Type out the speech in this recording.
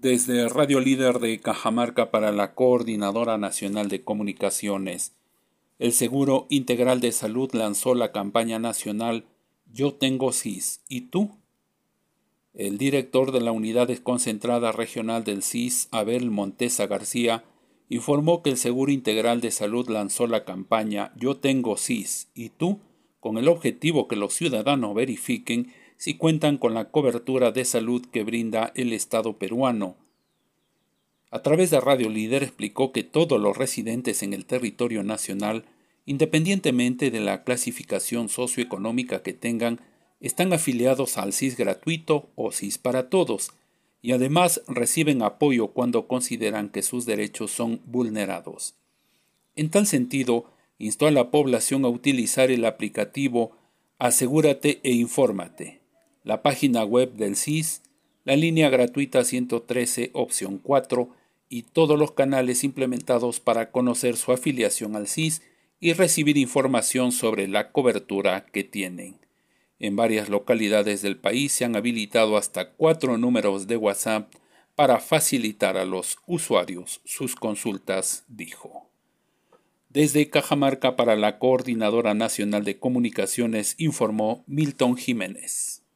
Desde Radio Líder de Cajamarca para la Coordinadora Nacional de Comunicaciones, el Seguro Integral de Salud lanzó la campaña nacional Yo tengo CIS, ¿y tú? El director de la Unidad Desconcentrada Regional del CIS, Abel Montesa García, informó que el Seguro Integral de Salud lanzó la campaña Yo tengo CIS, ¿y tú? con el objetivo que los ciudadanos verifiquen si cuentan con la cobertura de salud que brinda el Estado peruano. A través de Radio Líder explicó que todos los residentes en el territorio nacional, independientemente de la clasificación socioeconómica que tengan, están afiliados al CIS gratuito o CIS para todos, y además reciben apoyo cuando consideran que sus derechos son vulnerados. En tal sentido, instó a la población a utilizar el aplicativo Asegúrate e infórmate la página web del CIS, la línea gratuita 113 opción 4 y todos los canales implementados para conocer su afiliación al CIS y recibir información sobre la cobertura que tienen. En varias localidades del país se han habilitado hasta cuatro números de WhatsApp para facilitar a los usuarios sus consultas, dijo. Desde Cajamarca para la Coordinadora Nacional de Comunicaciones informó Milton Jiménez.